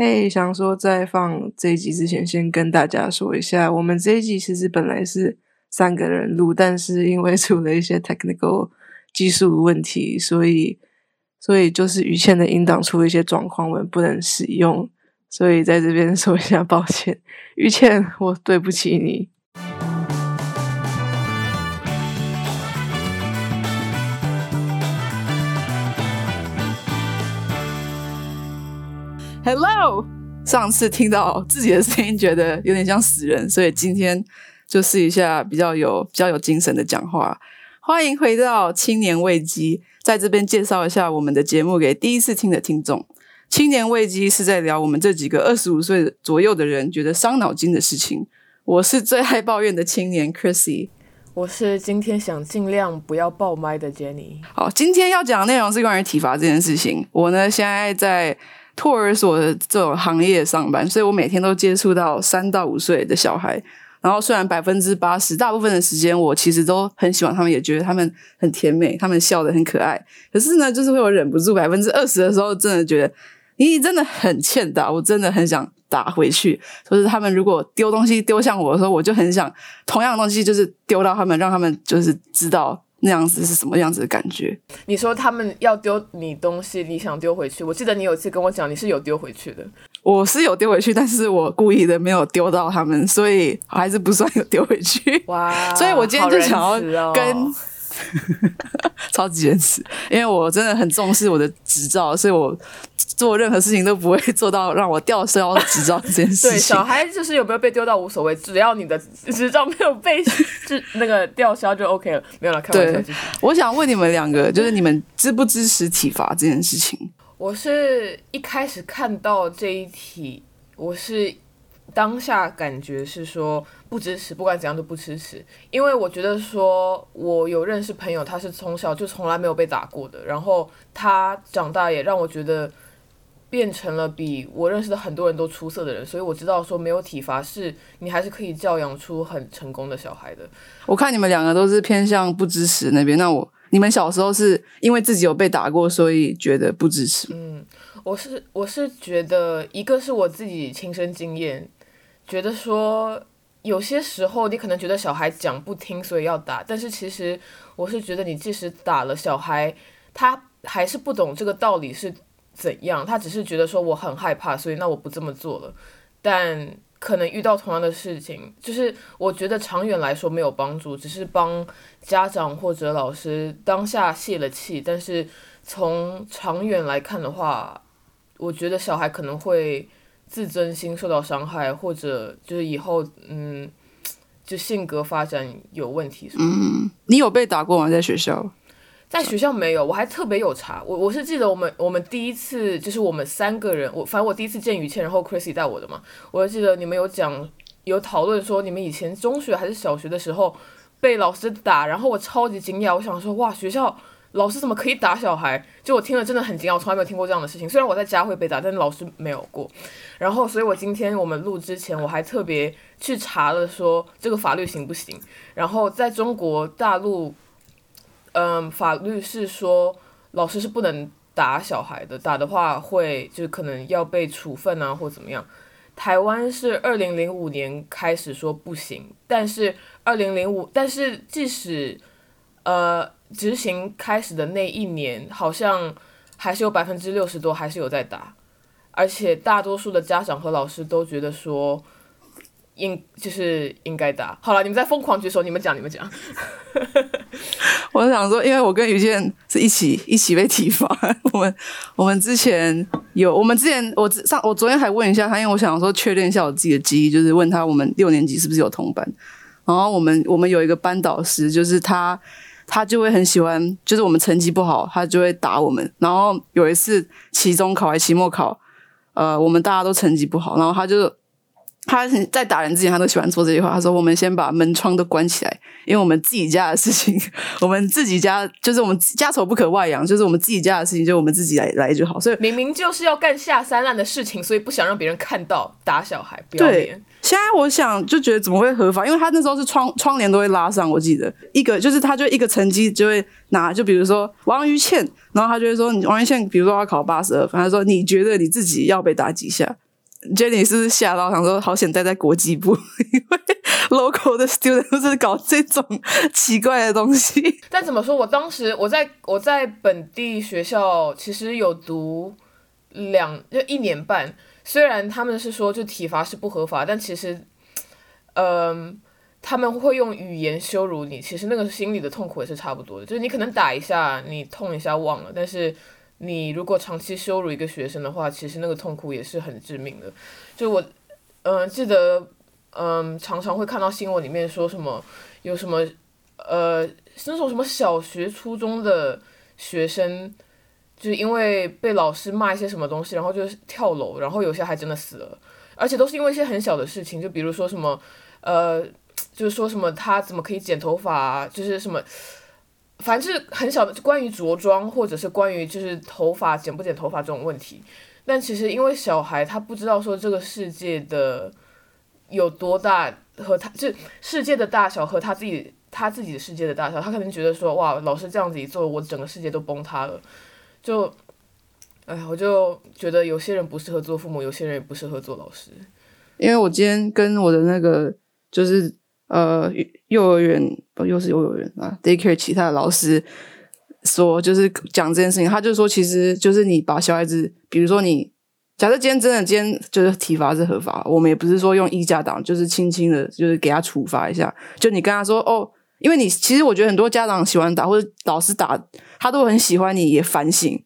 嘿，想说在放这一集之前，先跟大家说一下，我们这一集其实本来是三个人录，但是因为出了一些 technical 技术问题，所以所以就是于倩的音档出了一些状况，我们不能使用，所以在这边说一下抱歉，于倩，我对不起你。Hello，上次听到自己的声音，觉得有点像死人，所以今天就试一下比较有比较有精神的讲话。欢迎回到青年危机，在这边介绍一下我们的节目给第一次听的听众。青年危机是在聊我们这几个二十五岁左右的人觉得伤脑筋的事情。我是最爱抱怨的青年 Chrissy，我是今天想尽量不要爆麦的 Jenny。好，今天要讲的内容是关于体罚这件事情。我呢现在在。托儿所的这种行业上班，所以我每天都接触到三到五岁的小孩。然后虽然百分之八十大部分的时间，我其实都很喜欢他们，也觉得他们很甜美，他们笑得很可爱。可是呢，就是会有忍不住百分之二十的时候，真的觉得你真的很欠打，我真的很想打回去。就是他们如果丢东西丢向我的时候，我就很想 同样的东西就是丢到他们，让他们就是知道。那样子是什么样子的感觉？你说他们要丢你东西，你想丢回去？我记得你有一次跟我讲，你是有丢回去的。我是有丢回去，但是我故意的没有丢到他们，所以还是不算有丢回去。哇！所以我今天就想要跟。超级原始，因为我真的很重视我的执照，所以我做任何事情都不会 做到让我吊销执照这件事情。对，小孩就是有没有被丢到无所谓，只要你的执照没有被 是那个吊销就 OK 了。没有了，开玩笑。我想问你们两个，就是你们支不支持体罚这件事情？我是一开始看到这一题，我是。当下感觉是说不支持，不管怎样都不支持，因为我觉得说，我有认识朋友，他是从小就从来没有被打过的，然后他长大也让我觉得变成了比我认识的很多人都出色的人，所以我知道说没有体罚是你还是可以教养出很成功的小孩的。我看你们两个都是偏向不支持那边，那我你们小时候是因为自己有被打过，所以觉得不支持？嗯，我是我是觉得一个是我自己亲身经验。觉得说有些时候你可能觉得小孩讲不听，所以要打，但是其实我是觉得你即使打了小孩，他还是不懂这个道理是怎样，他只是觉得说我很害怕，所以那我不这么做了。但可能遇到同样的事情，就是我觉得长远来说没有帮助，只是帮家长或者老师当下泄了气，但是从长远来看的话，我觉得小孩可能会。自尊心受到伤害，或者就是以后嗯，就性格发展有问题。嗯，你有被打过吗？在学校？在学校没有，我还特别有查。我我是记得我们我们第一次就是我们三个人，我反正我第一次见于倩，然后 Chrissy 带我的嘛。我就记得你们有讲有讨论说你们以前中学还是小学的时候被老师打，然后我超级惊讶，我想说哇学校。老师怎么可以打小孩？就我听了真的很惊讶，我从来没有听过这样的事情。虽然我在家会被打，但老师没有过。然后，所以我今天我们录之前，我还特别去查了说这个法律行不行。然后在中国大陆，嗯，法律是说老师是不能打小孩的，打的话会就是可能要被处分啊，或怎么样。台湾是二零零五年开始说不行，但是二零零五，但是即使呃。执行开始的那一年，好像还是有百分之六十多还是有在打，而且大多数的家长和老师都觉得说应就是应该打。好了，你们在疯狂举手，你们讲，你们讲。我想说，因为我跟于健是一起一起被体罚，我们 我们之前有，我们之前我上我昨天还问一下他，因为我想说确认一下我自己的记忆，就是问他我们六年级是不是有同班，然后我们我们有一个班导师，就是他。他就会很喜欢，就是我们成绩不好，他就会打我们。然后有一次期中考还期末考，呃，我们大家都成绩不好，然后他就他在打人之前，他都喜欢说这句话。他说：“我们先把门窗都关起来，因为我们自己家的事情，我们自己家就是我们家丑不可外扬，就是我们自己家的事情，就我们自己来来就好。”所以明明就是要干下三滥的事情，所以不想让别人看到打小孩，不要脸。现在我想就觉得怎么会合法？因为他那时候是窗窗帘都会拉上，我记得一个就是他就一个成绩就会拿，就比如说王于倩，然后他就会说你王于倩，比如说他考八十二分，他说你觉得你自己要被打几下？Jenny 是不是吓到，想说好险待在国际部，因为 local 的 student 都是搞这种奇怪的东西。但怎么说，我当时我在我在本地学校其实有读两就一年半，虽然他们是说就体罚是不合法，但其实，嗯、他们会用语言羞辱你，其实那个心里的痛苦也是差不多的。就是你可能打一下，你痛一下忘了，但是你如果长期羞辱一个学生的话，其实那个痛苦也是很致命的。就我，嗯、记得，嗯、常常会看到新闻里面说什么有什么，呃，那种什么小学、初中的学生。就是因为被老师骂一些什么东西，然后就是跳楼，然后有些还真的死了，而且都是因为一些很小的事情，就比如说什么，呃，就是说什么他怎么可以剪头发、就是什么，反正是很小的，关于着装或者是关于就是头发剪不剪头发这种问题。但其实因为小孩他不知道说这个世界的有多大和他就世界的大小和他自己他自己的世界的大小，他可能觉得说哇，老师这样子一做，我整个世界都崩塌了。就，哎，我就觉得有些人不适合做父母，有些人也不适合做老师。因为我今天跟我的那个就是呃幼儿园不又是幼儿园啊 daycare 其他的老师说，就是讲这件事情，他就说其实就是你把小孩子，比如说你假设今天真的今天就是体罚是合法，我们也不是说用一家党，就是轻轻的，就是给他处罚一下，就你跟他说哦。因为你其实我觉得很多家长喜欢打或者老师打，他都很喜欢你也反省，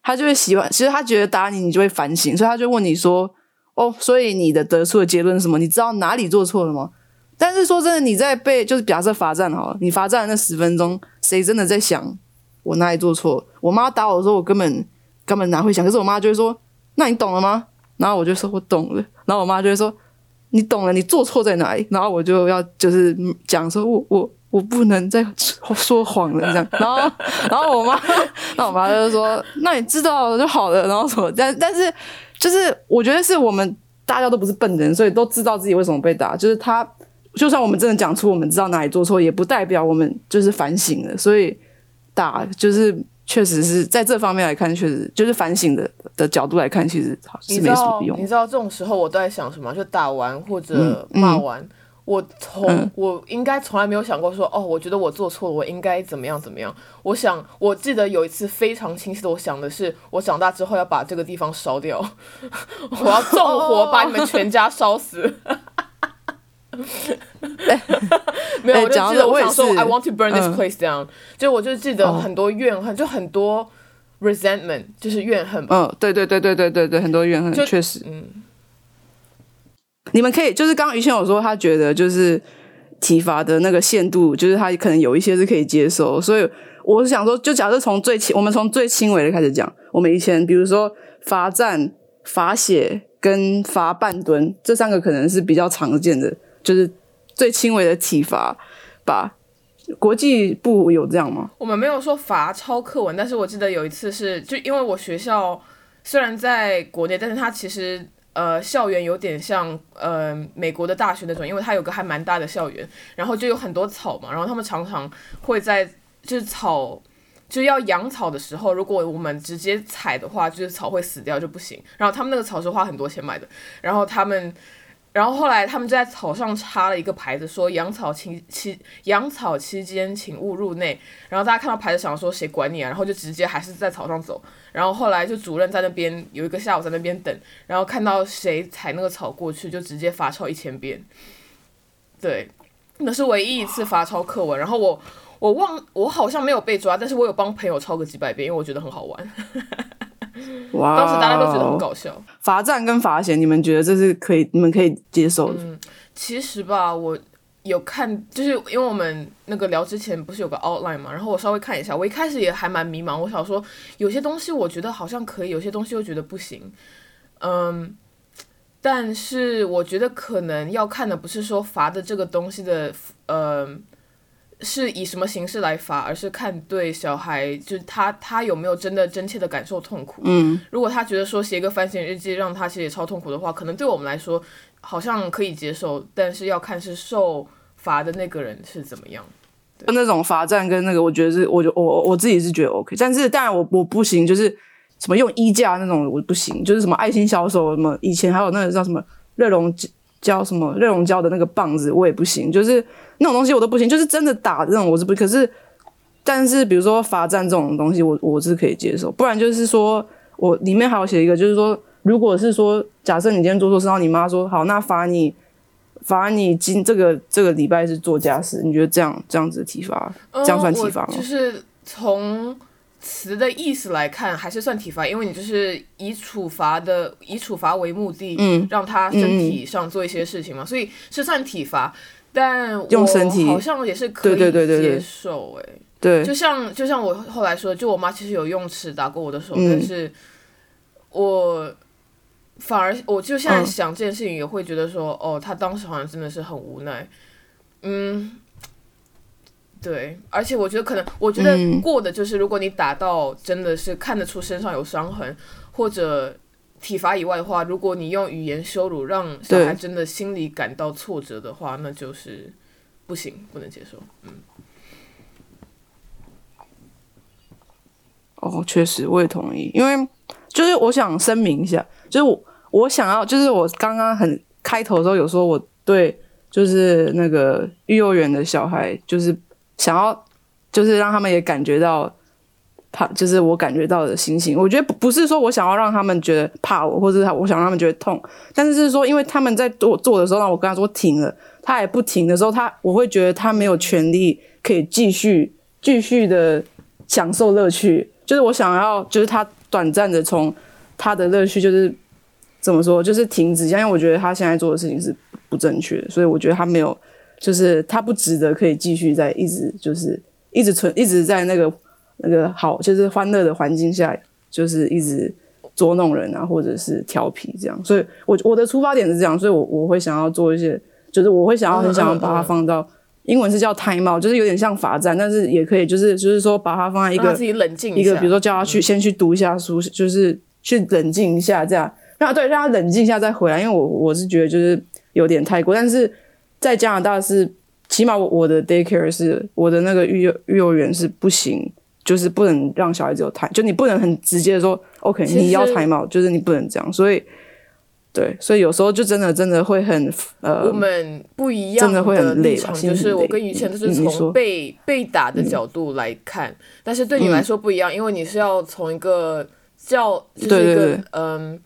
他就会喜欢。其实他觉得打你，你就会反省，所以他就问你说：“哦，所以你的得出的结论是什么？你知道哪里做错了吗？”但是说真的，你在被就是假设罚站好了，你罚站那十分钟，谁真的在想我哪里做错？我妈打我的时候，我根本根本哪会想？可是我妈就会说：“那你懂了吗？”然后我就说：“我懂了。”然后我妈就会说：“你懂了，你做错在哪里？”然后我就要就是讲说：“我我。”我不能再说谎了，这样。然后，然后我妈，那我妈就说：“那你知道了就好了。”然后什么？但但是，就是我觉得是我们大家都不是笨人，所以都知道自己为什么被打。就是他，就算我们真的讲出我们知道哪里做错，也不代表我们就是反省了。所以打就是确实是在这方面来看，确实就是反省的的角度来看，其实是没什么用。你知道这种时候我都在想什么？就打完或者骂完。嗯嗯我从、嗯、我应该从来没有想过说哦，我觉得我做错了，我应该怎么样怎么样。我想，我记得有一次非常清晰的，我想的是，我长大之后要把这个地方烧掉，我要纵火 把你们全家烧死。没有，我就记得我想说，I want to burn this place down、嗯。就我就记得很多怨恨，就很多 resentment，就是怨恨吧。嗯，对对对对对对对，很多怨恨，确实，嗯。你们可以，就是刚刚于谦有说，他觉得就是体罚的那个限度，就是他可能有一些是可以接受，所以我是想说，就假设从最轻，我们从最轻微的开始讲，我们以前比如说罚站、罚写跟罚半蹲这三个可能是比较常见的，就是最轻微的体罚吧。国际部有这样吗？我们没有说罚抄课文，但是我记得有一次是，就因为我学校虽然在国内，但是它其实。呃，校园有点像呃美国的大学那种，因为它有个还蛮大的校园，然后就有很多草嘛，然后他们常常会在就是草就要养草的时候，如果我们直接踩的话，就是草会死掉就不行。然后他们那个草是花很多钱买的，然后他们，然后后来他们就在草上插了一个牌子，说养草期期养草期间请勿入内。然后大家看到牌子想说谁管你啊，然后就直接还是在草上走。然后后来就主任在那边有一个下午在那边等，然后看到谁踩那个草过去，就直接罚抄一千遍。对，那是唯一一次罚抄课文。然后我我忘我好像没有被抓，但是我有帮朋友抄个几百遍，因为我觉得很好玩。哇！当时大家都觉得很搞笑。罚站跟罚钱，你们觉得这是可以，你们可以接受的？嗯，其实吧，我。有看，就是因为我们那个聊之前不是有个 outline 嘛，然后我稍微看一下，我一开始也还蛮迷茫，我想说有些东西我觉得好像可以，有些东西又觉得不行，嗯，但是我觉得可能要看的不是说罚的这个东西的，呃，是以什么形式来罚，而是看对小孩，就是他他有没有真的真切的感受痛苦，嗯，如果他觉得说写一个反省日记让他其实也超痛苦的话，可能对我们来说。好像可以接受，但是要看是受罚的那个人是怎么样。那种罚站跟那个，我觉得是，我就我我自己是觉得 OK，但是当然我我不行，就是什么用衣架那种我不行，就是什么爱心小手什么，以前还有那个叫什么热熔胶什么热熔胶的那个棒子我也不行，就是那种东西我都不行，就是真的打这种我是不，可是但是比如说罚站这种东西我我是可以接受，不然就是说我里面还有写一个就是说，如果是说假设你今天做错事，然后你妈说好那罚你。罚你今这个这个礼拜是做家事，你觉得这样这样子体罚，这样算体罚吗？就是从词的意思来看，还是算体罚，因为你就是以处罚的以处罚为目的，嗯，让他身体上做一些事情嘛，所以是算体罚。但用身体好像也是可以接受，哎，对，就像就像我后来说，就我妈其实有用尺打过我的手，但是我。反而，我就现在想这件事情，也会觉得说，哦，她当时好像真的是很无奈，嗯，对，而且我觉得可能，我觉得过的就是，如果你打到真的是看得出身上有伤痕，或者体罚以外的话，如果你用语言羞辱让小孩真的心里感到挫折的话，那就是不行，不能接受，嗯。哦，确实，我也同意，因为就是我想声明一下。就是我，我想要，就是我刚刚很开头的时候有说，我对就是那个幼儿园的小孩，就是想要，就是让他们也感觉到怕，就是我感觉到的心情。我觉得不是说我想要让他们觉得怕我，或者他我想让他们觉得痛，但是是说，因为他们在做做的时候，让我跟他说停了，他也不停的时候，他我会觉得他没有权利可以继续继续的享受乐趣。就是我想要，就是他短暂的从他的乐趣就是。怎么说？就是停止，因为我觉得他现在做的事情是不正确的，所以我觉得他没有，就是他不值得可以继续在一直就是一直存一直在那个那个好就是欢乐的环境下，就是一直捉弄人啊，或者是调皮这样。所以，我我的出发点是这样，所以我我会想要做一些，就是我会想要很想要把它放到英文是叫 time out，就是有点像罚站，但是也可以就是就是说把它放在一个自己冷静一个，比如说叫他去先去读一下书，就是去冷静一下这样。让对让他冷静一下再回来，因为我我是觉得就是有点太过，但是在加拿大是起码我我的 daycare 是我的那个育幼幼儿园是不行，就是不能让小孩子有胎，就你不能很直接的说 OK 你要胎毛，就是你不能这样，所以对，所以有时候就真的真的会很呃，我们不一样，真的会很累，就是我跟于谦都是从被被打的角度来看，但是对你来说不一样，因为你是要从一个教就是一个嗯。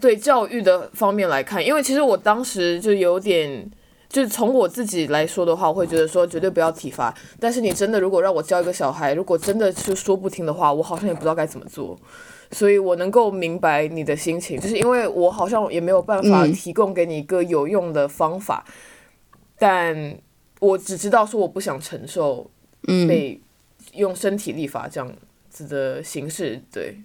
对教育的方面来看，因为其实我当时就有点，就是从我自己来说的话，我会觉得说绝对不要体罚。但是你真的如果让我教一个小孩，如果真的是说不听的话，我好像也不知道该怎么做。所以我能够明白你的心情，就是因为我好像也没有办法提供给你一个有用的方法，但我只知道说我不想承受被用身体立法这样子的形式，对。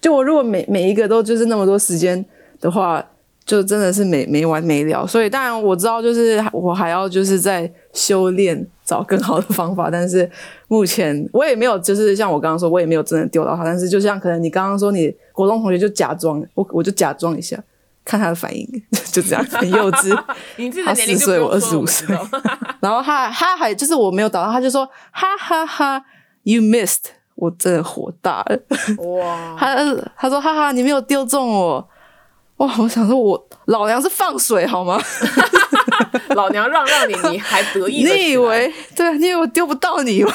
就我如果每每一个都就是那么多时间的话，就真的是没没完没了。所以当然我知道，就是我还要就是在修炼，找更好的方法。但是目前我也没有，就是像我刚刚说，我也没有真的丢到他。但是就像可能你刚刚说，你国中同学就假装，我我就假装一下，看他的反应，就这样很幼稚。他四岁，我二十五岁，然后他他还就是我没有打到，他就说哈哈哈，you missed。我真的火大了，哇！他他说哈哈，你没有丢中我，哇！我想说，我老娘是放水好吗？老娘让让你，你还得意？你以为对？你以为我丢不到你吗？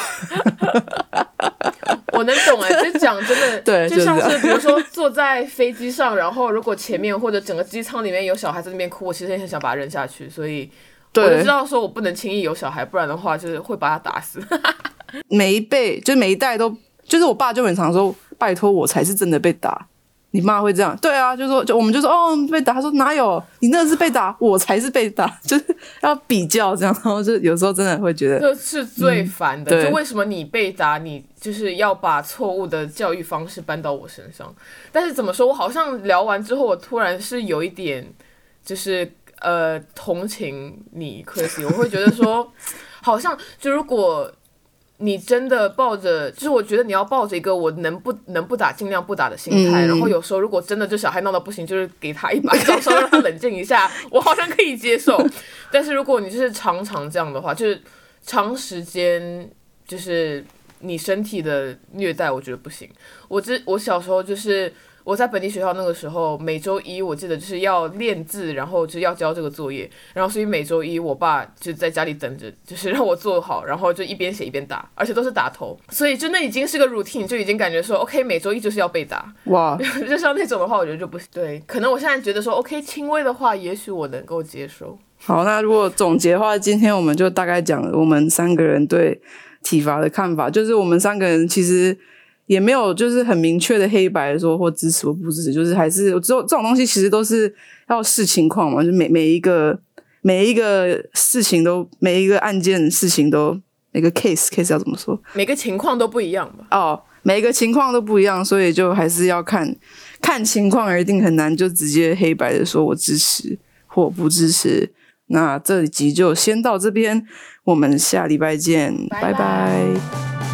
我能懂哎，就讲真的，对，就像是比如说坐在飞机上，然后如果前面或者整个机舱里面有小孩在那边哭，我其实也很想把他扔下去，所以我就知道说我不能轻易有小孩，不然的话就是会把他打死。每一辈就每一代都。就是我爸就很常说：“拜托，我才是真的被打。”你妈会这样？对啊，就说就我们就说哦被打，他说哪有？你那是被打，我才是被打，就是要比较这样。然后就有时候真的会觉得这是最烦的。就为什么你被打，你就是要把错误的教育方式搬到我身上？但是怎么说？我好像聊完之后，我突然是有一点就是呃同情你，Chris。我会觉得说，好像就如果。你真的抱着，就是我觉得你要抱着一个我能不能不打尽量不打的心态，然后有时候如果真的就小孩闹到不行，就是给他一把稍稍让他冷静一下，我好像可以接受。但是如果你就是常常这样的话，就是长时间就是你身体的虐待，我觉得不行。我之我小时候就是我在本地学校那个时候，每周一我记得就是要练字，然后就是要交这个作业，然后所以每周一我爸就在家里等着，就是让我做好，然后就一边写一边打，而且都是打头，所以就那已经是个 routine，就已经感觉说 OK，每周一就是要被打。哇，就像那种的话，我觉得就不。对，可能我现在觉得说 OK，轻微的话，也许我能够接受。好，那如果总结的话，今天我们就大概讲了我们三个人对体罚的看法，就是我们三个人其实也没有就是很明确的黑白说或支持或不支持，就是还是只有这种东西其实都是要视情况嘛，就每每一个每一个事情都每一个案件事情都每个 case case 要怎么说？每个情况都不一样吧？哦，每个情况都不一样，所以就还是要看看情况而定，很难就直接黑白的说我支持或不支持。那这集就先到这边，我们下礼拜见，拜拜拜拜